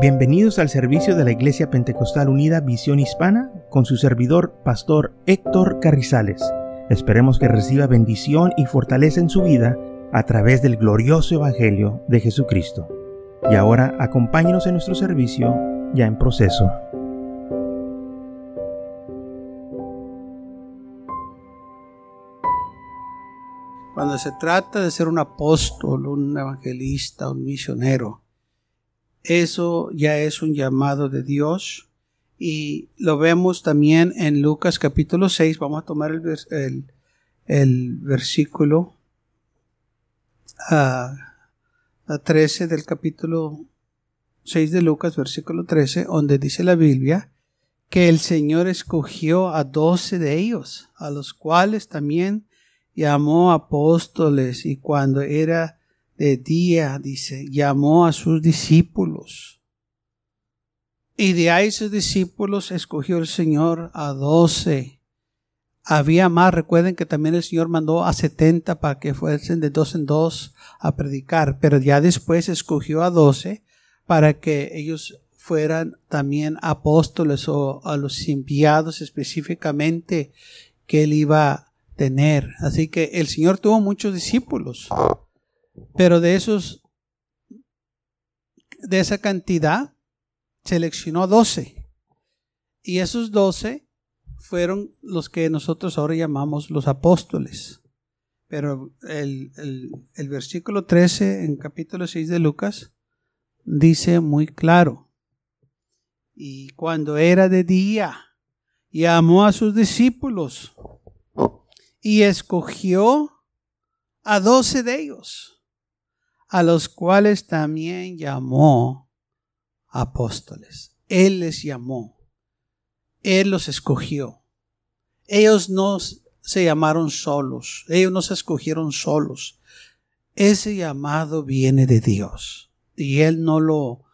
Bienvenidos al servicio de la Iglesia Pentecostal Unida Visión Hispana con su servidor, Pastor Héctor Carrizales. Esperemos que reciba bendición y fortaleza en su vida a través del glorioso Evangelio de Jesucristo. Y ahora acompáñenos en nuestro servicio ya en proceso. Cuando se trata de ser un apóstol, un evangelista, un misionero, eso ya es un llamado de Dios y lo vemos también en Lucas capítulo 6. Vamos a tomar el, el, versículo a, a 13 del capítulo 6 de Lucas, versículo 13, donde dice la Biblia que el Señor escogió a doce de ellos, a los cuales también llamó apóstoles y cuando era de día, dice, llamó a sus discípulos. Y de ahí sus discípulos escogió el Señor a doce. Había más, recuerden que también el Señor mandó a setenta para que fuesen de dos en dos a predicar, pero ya después escogió a doce para que ellos fueran también apóstoles o a los enviados específicamente que él iba a tener. Así que el Señor tuvo muchos discípulos. Pero de esos, de esa cantidad, seleccionó 12. Y esos 12 fueron los que nosotros ahora llamamos los apóstoles. Pero el, el, versículo 13 en capítulo 6 de Lucas dice muy claro. Y cuando era de día, llamó a sus discípulos y escogió a doce de ellos a los cuales también llamó apóstoles. Él les llamó. Él los escogió. Ellos no se llamaron solos. Ellos no se escogieron solos. Ese llamado viene de Dios. Y Él no lo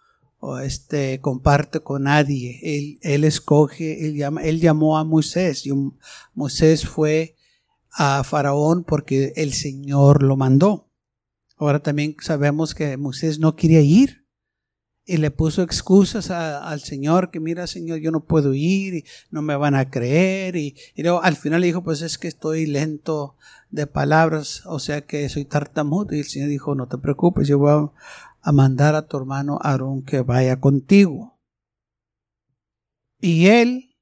este, comparte con nadie. Él, él escoge, él, llama, él llamó a Moisés. Y Moisés fue a Faraón porque el Señor lo mandó. Ahora también sabemos que Moisés no quería ir y le puso excusas al Señor que mira Señor yo no puedo ir y no me van a creer y, luego al final le dijo pues es que estoy lento de palabras o sea que soy tartamudo y el Señor dijo no te preocupes yo voy a, mandar a tu hermano Aarón que vaya contigo. Y él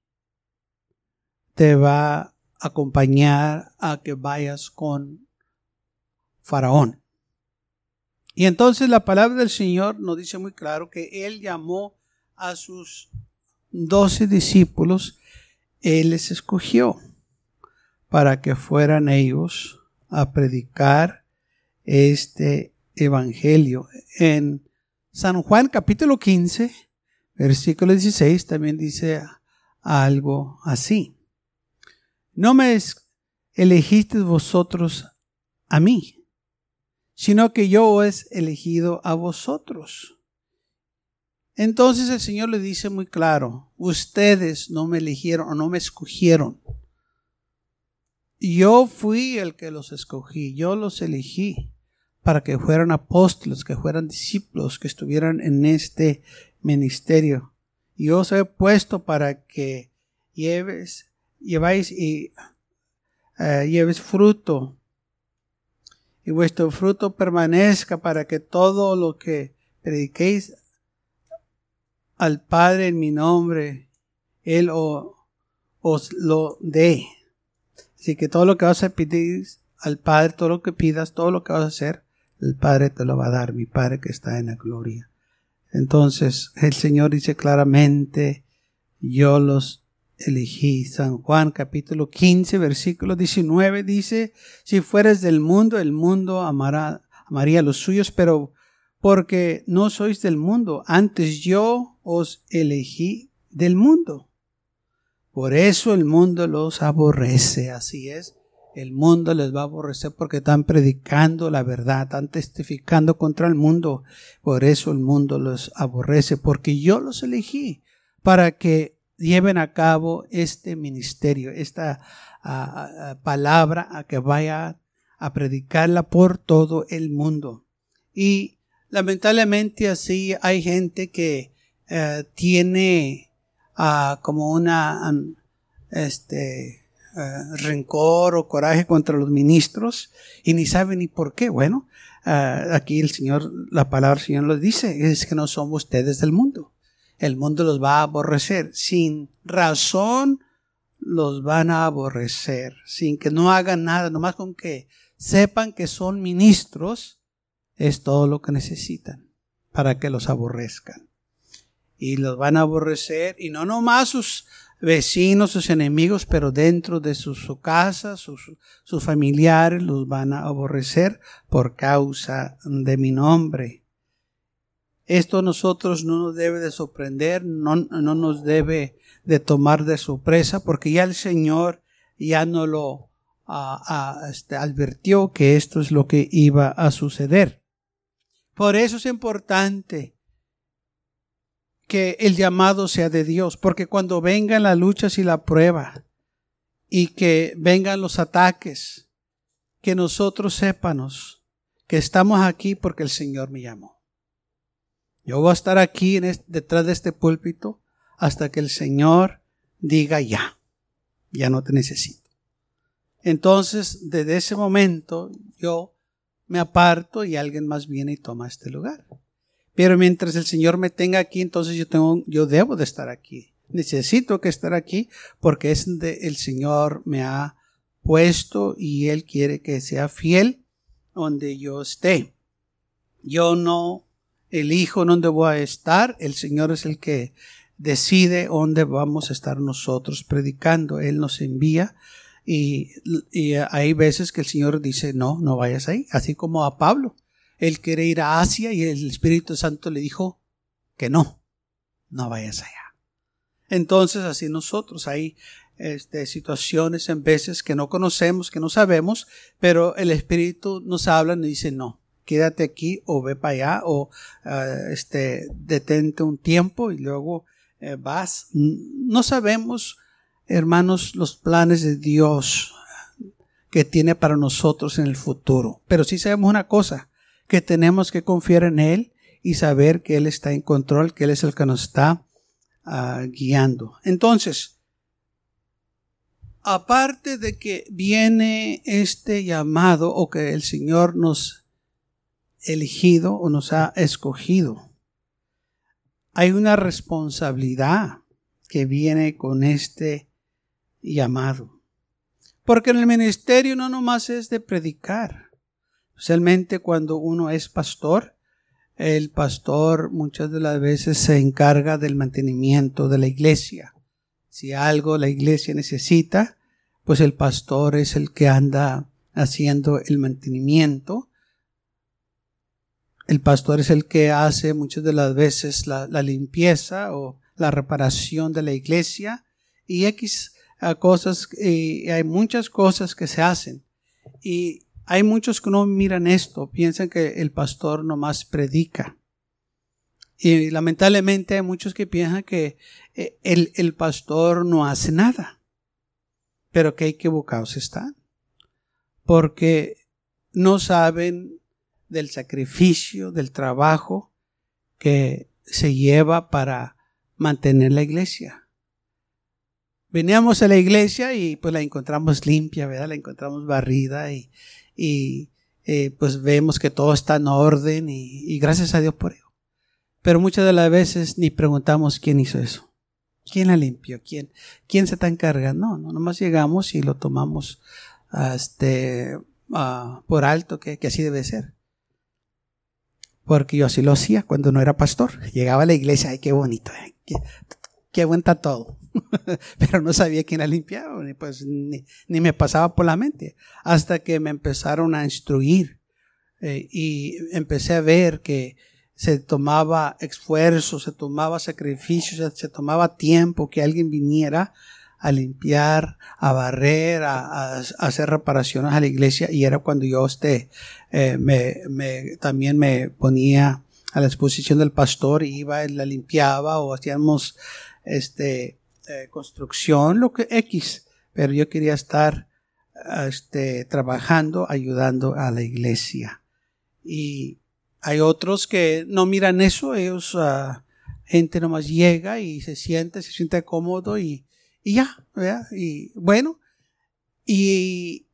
te va a acompañar a que vayas con Faraón y entonces la palabra del Señor nos dice muy claro que Él llamó a sus doce discípulos, Él les escogió para que fueran ellos a predicar este evangelio. En San Juan capítulo 15, versículo 16 también dice algo así. No me elegisteis vosotros a mí sino que yo os he elegido a vosotros. Entonces el Señor le dice muy claro, ustedes no me eligieron o no me escogieron. Yo fui el que los escogí, yo los elegí para que fueran apóstoles, que fueran discípulos, que estuvieran en este ministerio. Y os he puesto para que lleves, lleváis y eh, lleves fruto y vuestro fruto permanezca para que todo lo que prediquéis al Padre en mi nombre, Él os lo dé. Así que todo lo que vas a pedir al Padre, todo lo que pidas, todo lo que vas a hacer, el Padre te lo va a dar, mi Padre que está en la gloria. Entonces el Señor dice claramente, yo los elegí. San Juan capítulo 15 versículo 19 dice, si fueres del mundo, el mundo amará, amaría a los suyos, pero porque no sois del mundo, antes yo os elegí del mundo. Por eso el mundo los aborrece, así es. El mundo les va a aborrecer porque están predicando la verdad, están testificando contra el mundo. Por eso el mundo los aborrece, porque yo los elegí para que lleven a cabo este ministerio, esta palabra a que vaya a predicarla por todo el mundo. Y lamentablemente así hay gente que eh, tiene ah, como una este eh, rencor o coraje contra los ministros y ni sabe ni por qué. Bueno, ah, aquí el Señor, la palabra del Señor lo dice, es que no somos ustedes del mundo. El mundo los va a aborrecer. Sin razón los van a aborrecer. Sin que no hagan nada, nomás con que sepan que son ministros, es todo lo que necesitan para que los aborrezcan. Y los van a aborrecer, y no nomás sus vecinos, sus enemigos, pero dentro de su, casa, sus, sus familiares los van a aborrecer por causa de mi nombre. Esto a nosotros no nos debe de sorprender, no, no nos debe de tomar de sorpresa, porque ya el Señor ya no lo este, advirtió que esto es lo que iba a suceder. Por eso es importante que el llamado sea de Dios, porque cuando vengan las luchas y la prueba y que vengan los ataques, que nosotros sépanos que estamos aquí porque el Señor me llamó. Yo voy a estar aquí detrás de este púlpito hasta que el Señor diga ya, ya no te necesito. Entonces, desde ese momento, yo me aparto y alguien más viene y toma este lugar. Pero mientras el Señor me tenga aquí, entonces yo tengo, yo debo de estar aquí. Necesito que estar aquí porque es donde el Señor me ha puesto y Él quiere que sea fiel donde yo esté. Yo no elijo dónde voy a estar, el Señor es el que decide dónde vamos a estar nosotros predicando. Él nos envía y, y hay veces que el Señor dice, no, no vayas ahí, así como a Pablo él quiere ir a Asia y el Espíritu Santo le dijo que no, no vayas allá. Entonces, así nosotros hay este, situaciones en veces que no conocemos, que no sabemos, pero el Espíritu nos habla y dice no, quédate aquí o ve para allá o uh, este, detente un tiempo y luego eh, vas. No sabemos, hermanos, los planes de Dios que tiene para nosotros en el futuro, pero sí sabemos una cosa, que tenemos que confiar en Él y saber que Él está en control, que Él es el que nos está ah, guiando. Entonces, aparte de que viene este llamado o que el Señor nos elegido o nos ha escogido, hay una responsabilidad que viene con este llamado. Porque en el ministerio no nomás es de predicar, Especialmente cuando uno es pastor, el pastor muchas de las veces se encarga del mantenimiento de la iglesia. Si algo la iglesia necesita, pues el pastor es el que anda haciendo el mantenimiento. El pastor es el que hace muchas de las veces la, limpieza o la reparación de la iglesia y X cosas, y hay muchas cosas que se hacen. Y hay muchos que no miran esto, piensan que el pastor nomás predica. Y lamentablemente hay muchos que piensan que eh, el, el pastor no hace nada. Pero que equivocados están. Porque no saben del sacrificio, del trabajo que se lleva para mantener la iglesia. Veníamos a la iglesia y pues la encontramos limpia, ¿verdad? La encontramos barrida y, y eh, pues vemos que todo está en orden y, gracias a Dios por ello. Pero muchas de las veces ni preguntamos quién hizo eso. ¿Quién la limpió? ¿Quién, quién se está encargando? No, no, nomás llegamos y lo tomamos este, por alto, que, que así debe ser. Porque yo así lo hacía cuando no era pastor. Llegaba a la iglesia, ay, qué bonito, eh, qué, qué buen todo. pero no sabía quién la limpiaba, ni, pues, ni, me pasaba por la mente, hasta que me empezaron a instruir eh, y empecé a ver que se tomaba esfuerzo, se tomaba sacrificio, se, tomaba tiempo que alguien viniera a limpiar, a barrer, a, hacer reparaciones a la iglesia y era cuando yo este, eh, me, me, también me ponía a la exposición del pastor iba la limpiaba o hacíamos este eh, construcción, lo que X, pero yo quería estar este, trabajando, ayudando a la iglesia. Y hay otros que no miran eso, ellos, uh, gente nomás llega y se siente, se siente cómodo y, y ya, ¿verdad? Y bueno, y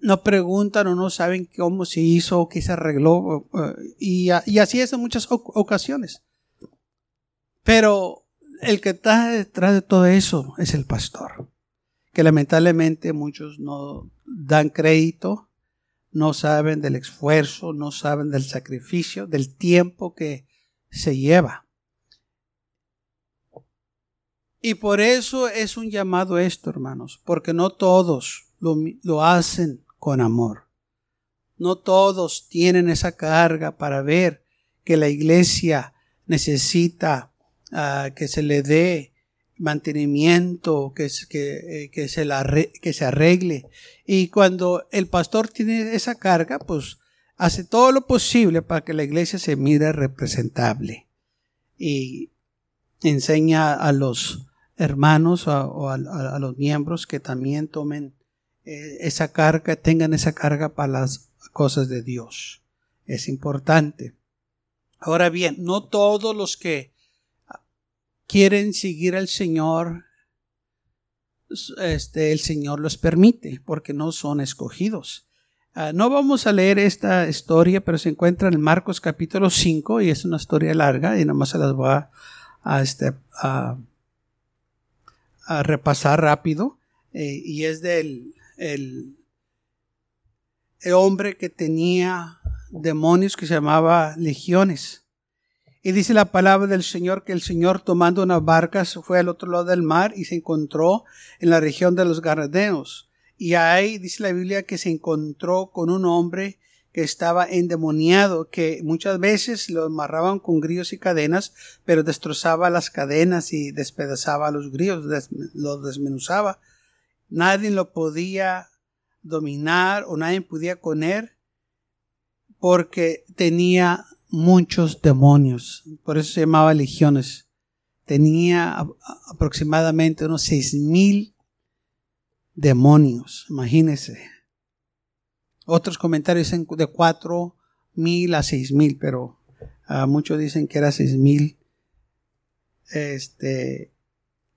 no preguntan o no saben cómo se hizo o qué se arregló. Y, y así es en muchas ocasiones. Pero el que está detrás de todo eso es el pastor, que lamentablemente muchos no dan crédito, no saben del esfuerzo, no saben del sacrificio, del tiempo que se lleva. Y por eso es un llamado esto, hermanos, porque no todos lo, lo hacen con amor. No todos tienen esa carga para ver que la iglesia necesita ah, que se le dé mantenimiento, que, que, eh, que, se la, que se arregle. Y cuando el pastor tiene esa carga, pues hace todo lo posible para que la iglesia se mire representable. Y enseña a los hermanos o a, los miembros que también tomen eh, esa carga, tengan esa carga para las cosas de Dios. Es importante. Ahora bien, no todos los que quieren seguir al Señor, este, el Señor los permite, porque no son escogidos. Ah, no vamos a leer esta historia, pero se encuentra en Marcos capítulo 5 y es una historia larga y nomás se las voy a, este, a a repasar rápido eh, y es del el, hombre que tenía demonios que se llamaba legiones. Y dice la palabra del Señor que el Señor tomando una barca se fue al otro lado del mar y se encontró en la región de los Garadeos. Y ahí dice la Biblia que se encontró con un hombre que estaba endemoniado, que muchas veces lo amarraban con grillos y cadenas, pero destrozaba las cadenas y despedazaba los grillos, los desmenuzaba. Nadie lo podía dominar o nadie podía con porque tenía muchos demonios. Por eso se llamaba legiones. Tenía aproximadamente unos seis mil demonios. Imagínense. Otros comentarios dicen de cuatro mil a seis mil, pero uh, muchos dicen que era seis mil este,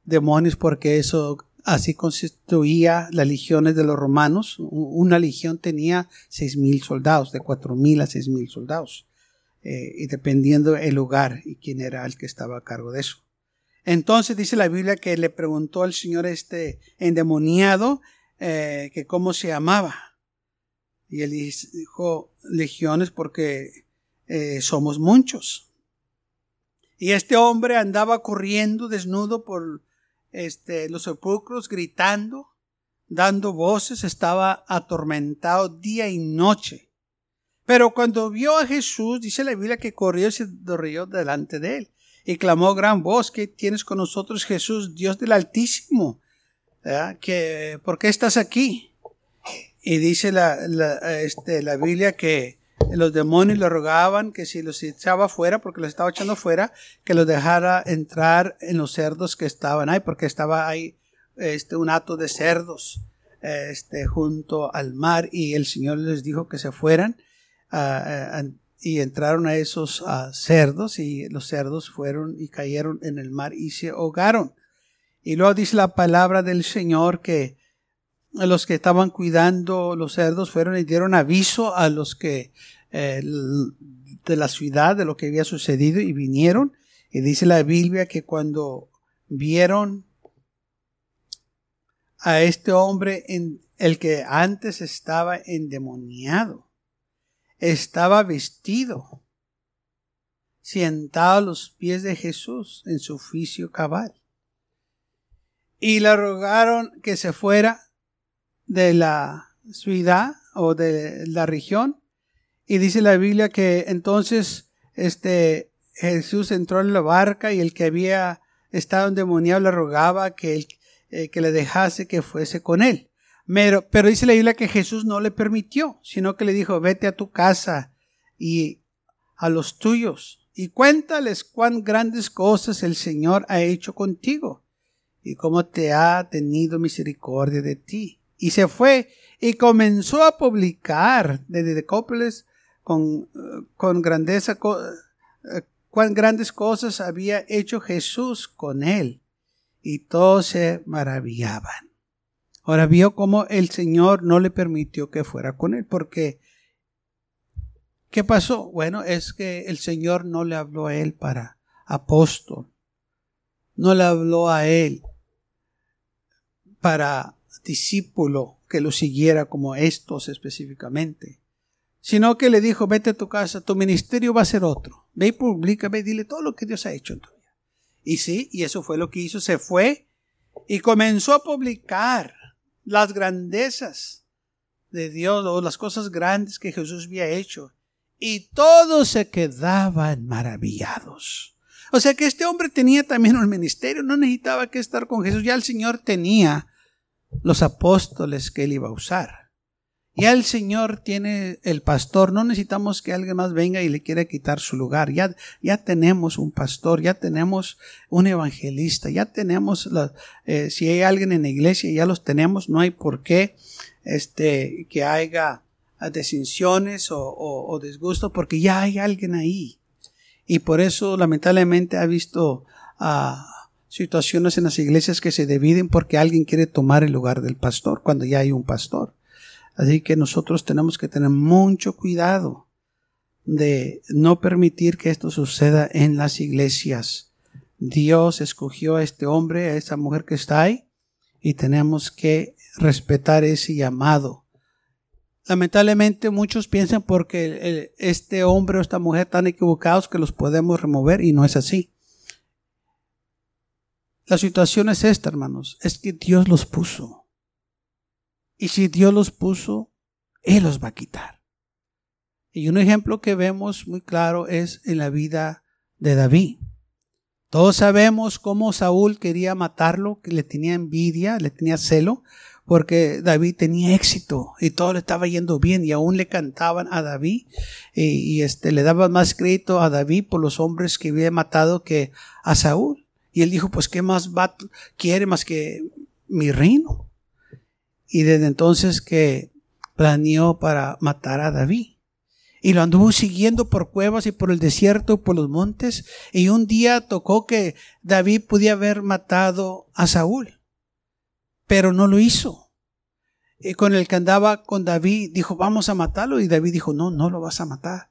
demonios porque eso así constituía las legiones de los romanos. Una legión tenía seis mil soldados, de cuatro mil a seis mil soldados, eh, y dependiendo el lugar y quién era el que estaba a cargo de eso. Entonces dice la Biblia que le preguntó al Señor este endemoniado eh, que cómo se llamaba. Y él dijo legiones porque eh, somos muchos. Y este hombre andaba corriendo desnudo por este, los sepulcros, gritando, dando voces, estaba atormentado día y noche. Pero cuando vio a Jesús, dice la Biblia que corrió y se rió delante de él. Y clamó gran voz, ¿qué tienes con nosotros Jesús, Dios del Altísimo? Que, ¿Por qué estás aquí? Y dice la, la, este, la Biblia que los demonios le rogaban que si los echaba fuera, porque los estaba echando fuera, que los dejara entrar en los cerdos que estaban ahí, porque estaba ahí este, un hato de cerdos este, junto al mar y el Señor les dijo que se fueran y entraron a esos cerdos y los cerdos fueron y cayeron en el mar y se ahogaron. Y luego dice la palabra del Señor que los que estaban cuidando los cerdos fueron y dieron aviso a los que eh, de la ciudad de lo que había sucedido y vinieron. Y dice la Biblia que cuando vieron a este hombre en el que antes estaba endemoniado estaba vestido sentado a los pies de Jesús en su oficio cabal. Y le rogaron que se fuera de la ciudad o de la región. Y dice la Biblia que entonces este Jesús entró en la barca y el que había estado endemoniado le rogaba que, eh, que le dejase que fuese con él. Pero, pero dice la Biblia que Jesús no le permitió, sino que le dijo, vete a tu casa y a los tuyos y cuéntales cuán grandes cosas el Señor ha hecho contigo y cómo te ha tenido misericordia de ti y se fue y comenzó a publicar desde Decópolis con, con grandeza cuán grandes cosas había hecho Jesús con él. Y todos se maravillaban. Ahora vio cómo el Señor no le permitió que fuera con él, porque ¿qué pasó? Bueno, es que el Señor no le habló a él para apóstol, no le habló a él para discípulo que lo siguiera como estos específicamente, sino que le dijo, vete a tu casa, tu ministerio va a ser otro, ve y publica, ve y dile todo lo que Dios ha hecho en tu vida. Y sí, y eso fue lo que hizo, se fue y comenzó a publicar las grandezas de Dios o las cosas grandes que Jesús había hecho. Y todos se quedaban maravillados. O sea que este hombre tenía también un ministerio, no necesitaba que estar con Jesús, ya el Señor tenía los apóstoles que él iba a usar. Ya el Señor tiene el pastor, no necesitamos que alguien más venga y le quiera quitar su lugar. Ya, ya tenemos un pastor, ya tenemos un evangelista, ya tenemos, eh, si hay alguien en la iglesia, ya los tenemos, no hay por qué este, que haya desinciones o, o, porque ya hay alguien ahí. Y por eso, lamentablemente, ha visto a situaciones en las iglesias que se dividen porque alguien quiere tomar el lugar del pastor cuando ya hay un pastor. Así que nosotros tenemos que tener mucho cuidado de no permitir que esto suceda en las iglesias. Dios escogió a este hombre, a esa mujer que está ahí, y tenemos que respetar ese llamado. Lamentablemente muchos piensan porque este hombre o esta mujer están equivocados que los podemos remover y no es así. La situación es esta, hermanos, es que Dios los puso. Y si Dios los puso, Él los va a quitar. Y un ejemplo que vemos muy claro es en la vida de David. Todos sabemos cómo Saúl quería matarlo, que le tenía envidia, le tenía celo, porque David tenía éxito y todo le estaba yendo bien y aún le cantaban a David y, este, le daban más crédito a David por los hombres que había matado que a Saúl. Y él dijo, pues, ¿qué más quiere más que mi reino? Y desde entonces que planeó para matar a David. Y lo anduvo siguiendo por cuevas y por el desierto, por los montes. Y un día tocó que David podía haber matado a Saúl. Pero no lo hizo. Y con el que andaba con David dijo, vamos a matarlo. Y David dijo, no, no lo vas a matar.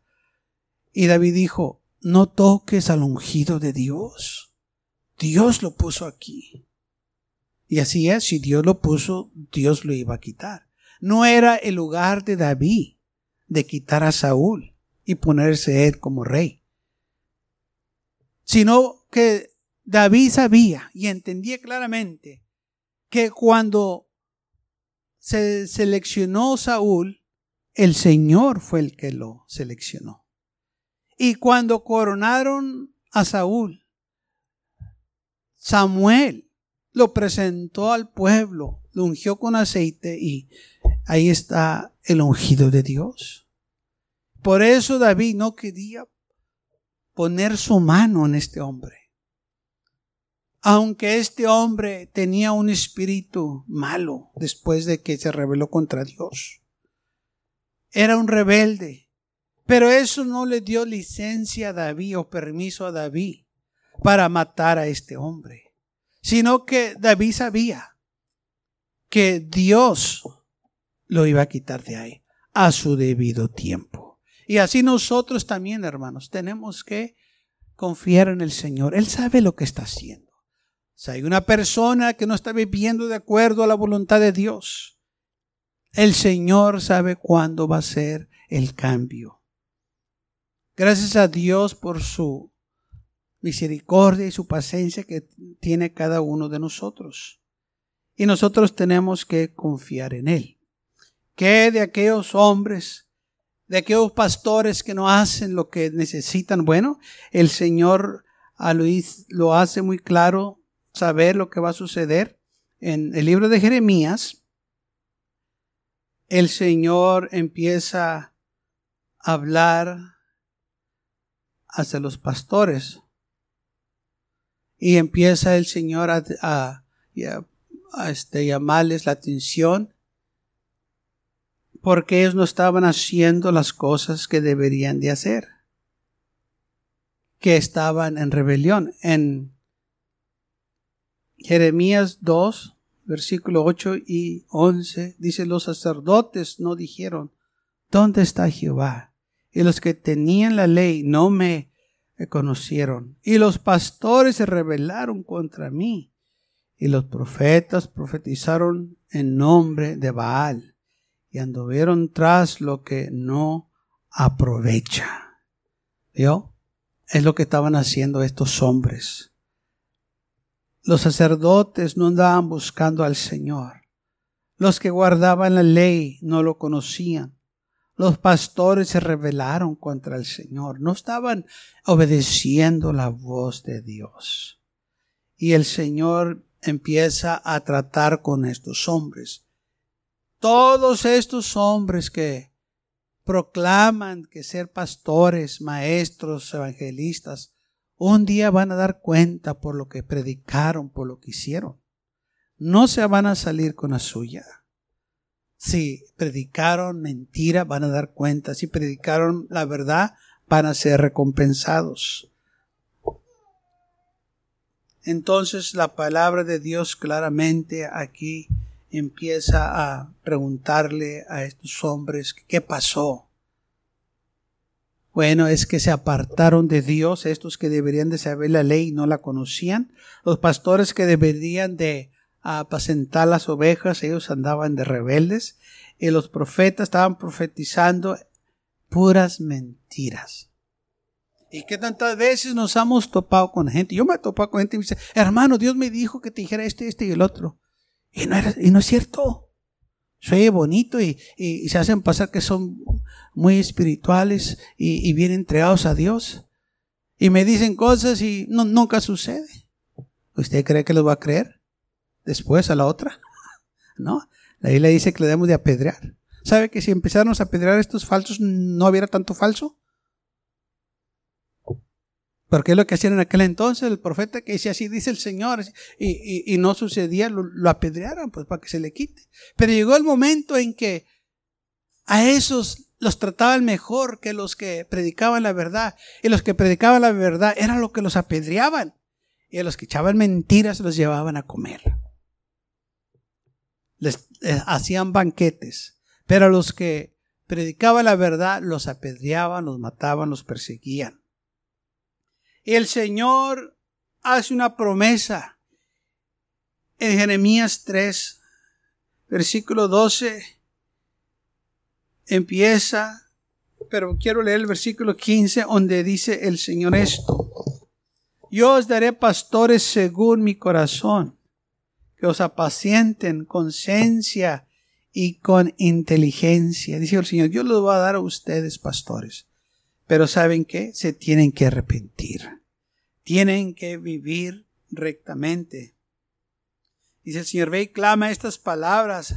Y David dijo, no toques al ungido de Dios. Dios lo puso aquí. Y así es, si Dios lo puso, Dios lo iba a quitar. No era el lugar de David de quitar a Saúl y ponerse él como rey, sino que David sabía y entendía claramente que cuando se seleccionó Saúl, el Señor fue el que lo seleccionó. Y cuando coronaron a Saúl, Samuel lo presentó al pueblo, lo ungió con aceite y ahí está el ungido de Dios. Por eso David no quería poner su mano en este hombre. Aunque este hombre tenía un espíritu malo después de que se rebeló contra Dios. Era un rebelde. Pero eso no le dio licencia a David o permiso a David para matar a este hombre, sino que David sabía que Dios lo iba a quitar de ahí a su debido tiempo. Y así nosotros también, hermanos, tenemos que confiar en el Señor. Él sabe lo que está haciendo. Si hay una persona que no está viviendo de acuerdo a la voluntad de Dios, el Señor sabe cuándo va a ser el cambio. Gracias a Dios por su misericordia y su paciencia que tiene cada uno de nosotros. Y nosotros tenemos que confiar en Él. Que de aquellos hombres, de aquellos pastores que no hacen lo que necesitan, bueno, el Señor a Luis lo hace muy claro saber lo que va a suceder. En el libro de Jeremías, el Señor empieza a hablar hacia los pastores y empieza el Señor a, este, llamarles la atención porque ellos no estaban haciendo las cosas que deberían de hacer. que estaban en rebelión. En Jeremías 2, versículo 8 y 11, dice, los sacerdotes no dijeron, ¿dónde está Jehová? Y los que tenían la ley no me conocieron. Y los pastores se rebelaron contra mí. Y los profetas profetizaron en nombre de Baal. Y anduvieron tras lo que no aprovecha. ¿Vio? Es lo que estaban haciendo estos hombres. Los sacerdotes no andaban buscando al Señor. Los que guardaban la ley no lo conocían. Los pastores se rebelaron contra el Señor. No estaban obedeciendo la voz de Dios. Y el Señor empieza a tratar con estos hombres. Todos estos hombres que proclaman que ser pastores, maestros, evangelistas, un día van a dar cuenta por lo que predicaron, por lo que hicieron. No se van a salir con la suya. Si predicaron mentira, van a dar cuenta. Si predicaron la verdad, van a ser recompensados. Entonces la palabra de Dios claramente aquí empieza a preguntarle a estos hombres qué pasó. Bueno, es que se apartaron de Dios, estos que deberían de saber la ley y no la conocían, los pastores que deberían de apacentar las ovejas, ellos andaban de rebeldes, y los profetas estaban profetizando puras mentiras. ¿Y qué tantas veces nos hemos topado con gente? Yo me he topado con gente y me dice, hermano, Dios me dijo que te dijera este, este y el otro. Y no, y no es cierto. Soy bonito y, se hacen pasar que son muy espirituales y, bien entregados a Dios. Y me dicen cosas y no, nunca sucede. ¿Usted cree que los va a creer? Después a la otra. No. La Biblia dice que le debemos de apedrear. ¿Sabe que si empezáramos a apedrear estos falsos no hubiera tanto falso? Porque es lo que hacían en aquel entonces, el profeta que decía así dice el Señor, y, no sucedía, lo, lo, apedrearon, pues para que se le quite. Pero llegó el momento en que a esos los trataban mejor que los que predicaban la verdad. Y los que predicaban la verdad eran los que los apedreaban. Y a los que echaban mentiras los llevaban a comer. Les, les hacían banquetes. Pero a los que predicaban la verdad los apedreaban, los mataban, los perseguían. El Señor hace una promesa en Jeremías 3, versículo 12. Empieza, pero quiero leer el versículo 15 donde dice el Señor esto. Yo os daré pastores según mi corazón, que os apacienten con ciencia y con inteligencia. Dice el Señor, yo los voy a dar a ustedes pastores. Pero ¿saben qué? Se tienen que arrepentir. Tienen que vivir rectamente. Dice el Señor, ve y clama estas palabras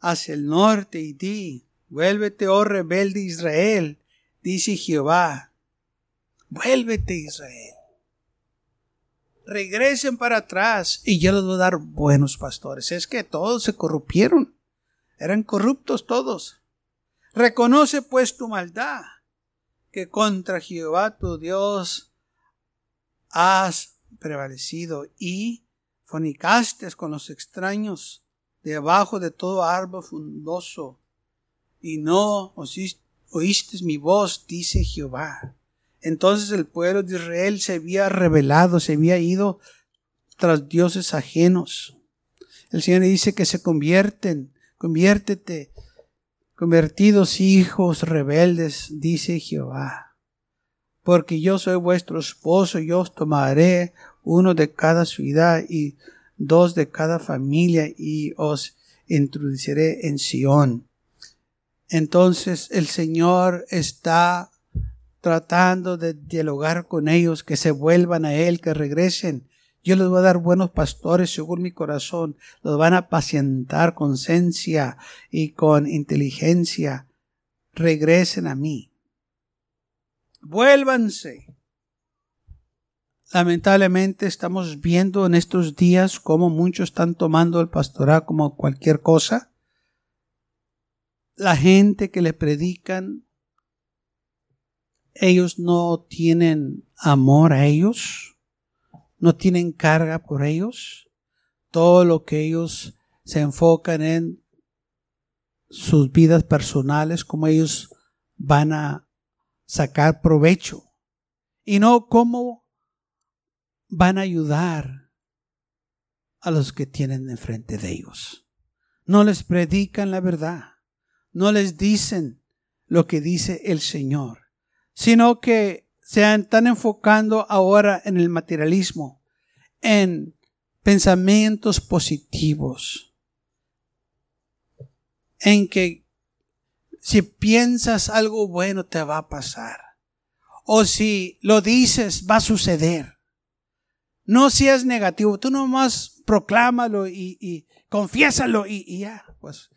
hacia el norte y di, vuélvete, oh rebelde Israel, dice Jehová. Vuélvete Israel. Regresen para atrás y yo les voy a dar buenos pastores. Es que todos se corrompieron. Eran corruptos todos. Reconoce pues tu maldad que contra Jehová tu Dios has prevalecido y fornicaste con los extraños debajo de todo árbol fundoso y no oíste mi voz, dice Jehová. Entonces el pueblo de Israel se había rebelado, se había ido tras dioses ajenos. El Señor dice que se convierten, conviértete convertidos hijos rebeldes, dice Jehová. Porque yo soy vuestro esposo, yo os tomaré uno de cada ciudad y dos de cada familia y os introduciré en Sión. Entonces el Señor está tratando de dialogar con ellos, que se vuelvan a Él, que regresen yo les voy a dar buenos pastores según mi corazón. Los van a apacientar con ciencia y con inteligencia. Regresen a mí. Vuélvanse. Lamentablemente estamos viendo en estos días cómo muchos están tomando el pastorado como cualquier cosa. La gente que le predican ellos no tienen amor a ellos, no tienen carga por ellos. Todo lo que ellos se enfocan en sus vidas personales, como ellos van a sacar provecho y no cómo van a ayudar a los que tienen enfrente de ellos. No les predican la verdad, no les dicen lo que dice el Señor, sino que se están enfocando ahora en el materialismo, en pensamientos positivos, en que si piensas algo bueno te va a pasar, o si lo dices va a suceder. No seas negativo, tú nomás proclámalo y, y confiésalo y, y ya, pues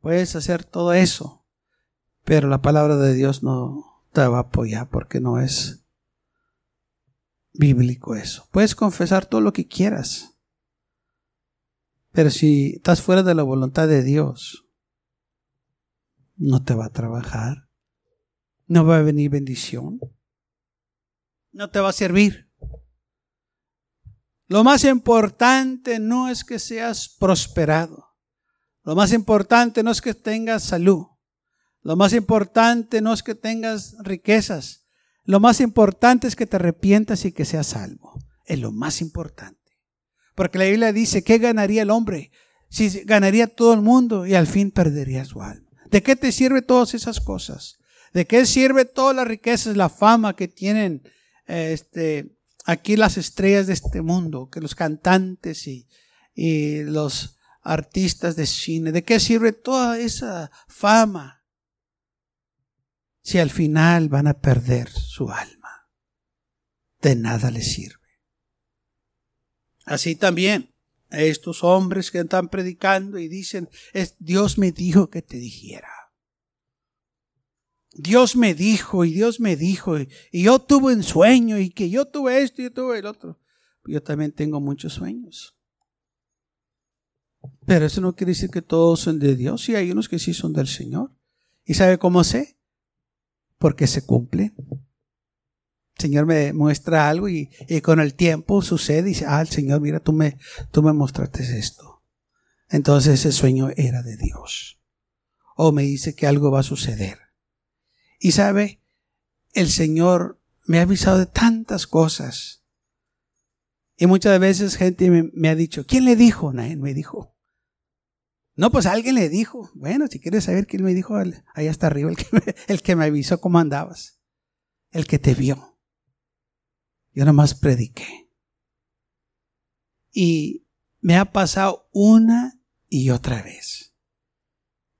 puedes hacer todo eso, pero la palabra de Dios no te va a apoyar porque no es bíblico eso. Puedes confesar todo lo que quieras, pero si estás fuera de la voluntad de Dios, no te va a trabajar, no va a venir bendición, no te va a servir. Lo más importante no es que seas prosperado. Lo más importante no es que tengas salud. Lo más importante no es que tengas riquezas. Lo más importante es que te arrepientas y que seas salvo. Es lo más importante. Porque la Biblia dice, ¿qué ganaría el hombre si ganaría todo el mundo y al fin perdería su alma? ¿De qué te sirve todas esas cosas? ¿De qué sirve todas las riquezas, la fama que tienen este, aquí las estrellas de este mundo, que los cantantes y, y los artistas de cine? ¿De qué sirve toda esa fama si al final van a perder su alma? De nada les sirve. Así también estos hombres que están predicando y dicen, es, Dios me dijo que te dijera. Dios me dijo y Dios me dijo y, yo tuve un sueño y que yo tuve esto y yo tuve el otro. Yo también tengo muchos sueños. Pero eso no quiere decir que todos son de Dios y hay unos que sí son del Señor. ¿Y sabe cómo sé? Porque se cumplen. Señor me muestra algo y, con el tiempo sucede y dice, ah, el Señor, mira, tú me, tú me mostraste esto. Entonces ese sueño era de Dios. O me dice que algo va a suceder. Y sabe, el Señor me ha avisado de tantas cosas. Y muchas veces gente me, ha dicho, ¿quién le dijo? Nadie me dijo. No, pues alguien le dijo. Bueno, si quieres saber quién me dijo, ahí hasta arriba, el que el que me avisó cómo andabas. El que te vio. Yo nada más prediqué. Y me ha pasado una y otra vez.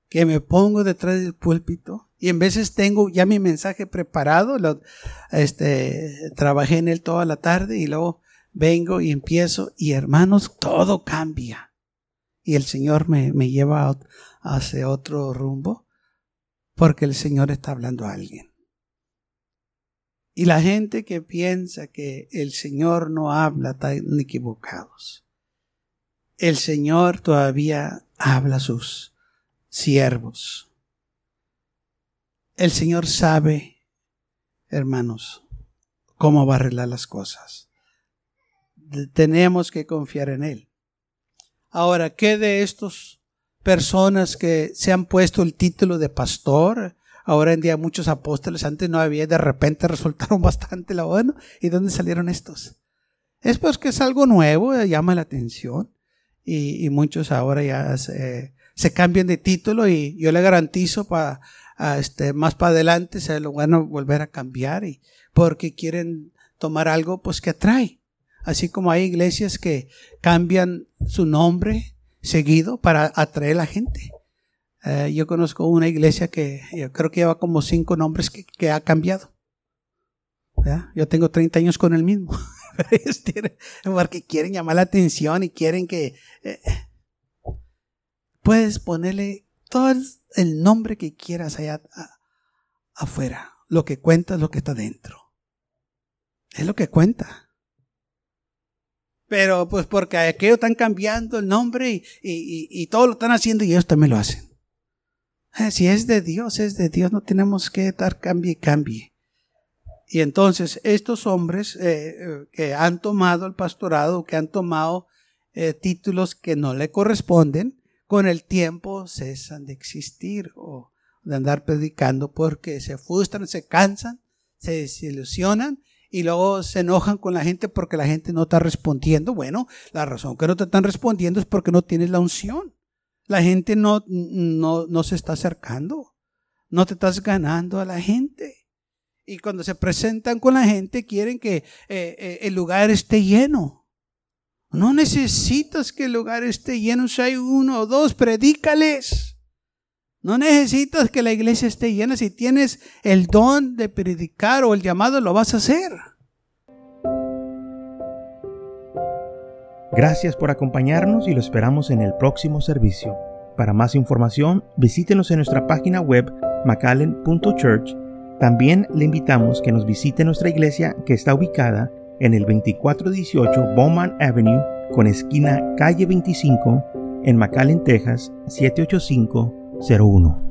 Que me pongo detrás del púlpito y en veces tengo ya mi mensaje preparado. Este, trabajé en él toda la tarde y luego vengo y empiezo y hermanos, todo cambia. Y el Señor me, me lleva hacia otro rumbo porque el Señor está hablando a alguien. Y la gente que piensa que el Señor no habla están equivocados. El Señor todavía habla a sus siervos. El Señor sabe, hermanos, cómo va a arreglar las cosas. Tenemos que confiar en Él. Ahora, ¿qué de estas personas que se han puesto el título de pastor, Ahora en día muchos apóstoles, antes no había, de repente resultaron bastante la bueno. ¿Y dónde salieron estos? Es pues que es algo nuevo, eh, llama la atención. Y, muchos ahora ya se, cambian de título y yo le garantizo para este, más para adelante se lo van a volver a cambiar y porque quieren tomar algo pues que atrae. Así como hay iglesias que cambian su nombre seguido para atraer a la gente. Eh, yo conozco una iglesia que yo creo que lleva como cinco nombres que, ha cambiado. Yo tengo 30 años con el mismo. porque quieren llamar la atención y quieren que... Eh, puedes ponerle todo el nombre que quieras allá afuera. Lo que cuenta es lo que está dentro. Es lo que cuenta. Pero pues porque aquellos están cambiando el nombre y, y, y todo lo están haciendo y ellos también lo hacen. Eh, si es de Dios, es de Dios, no tenemos que dar cambie cambie. Y entonces estos hombres eh, eh, que han tomado el pastorado, que han tomado eh, títulos que no le corresponden, con el tiempo cesan de existir o de andar predicando porque se frustran, se cansan, se desilusionan y luego se enojan con la gente porque la gente no está respondiendo. Bueno, la razón que no te están respondiendo es porque no tienes la unción. La gente no, no, no se está acercando. No te estás ganando a la gente. Y cuando se presentan con la gente quieren que eh, eh, el lugar esté lleno. No necesitas que el lugar esté lleno si hay uno o dos, predícales. No necesitas que la iglesia esté llena. Si tienes el don de predicar o el llamado, lo vas a hacer. Gracias por acompañarnos y lo esperamos en el próximo servicio. Para más información, visítenos en nuestra página web macallen.church. También le invitamos que nos visite nuestra iglesia que está ubicada en el 2418 Bowman Avenue con esquina calle 25 en McAllen, Texas 78501.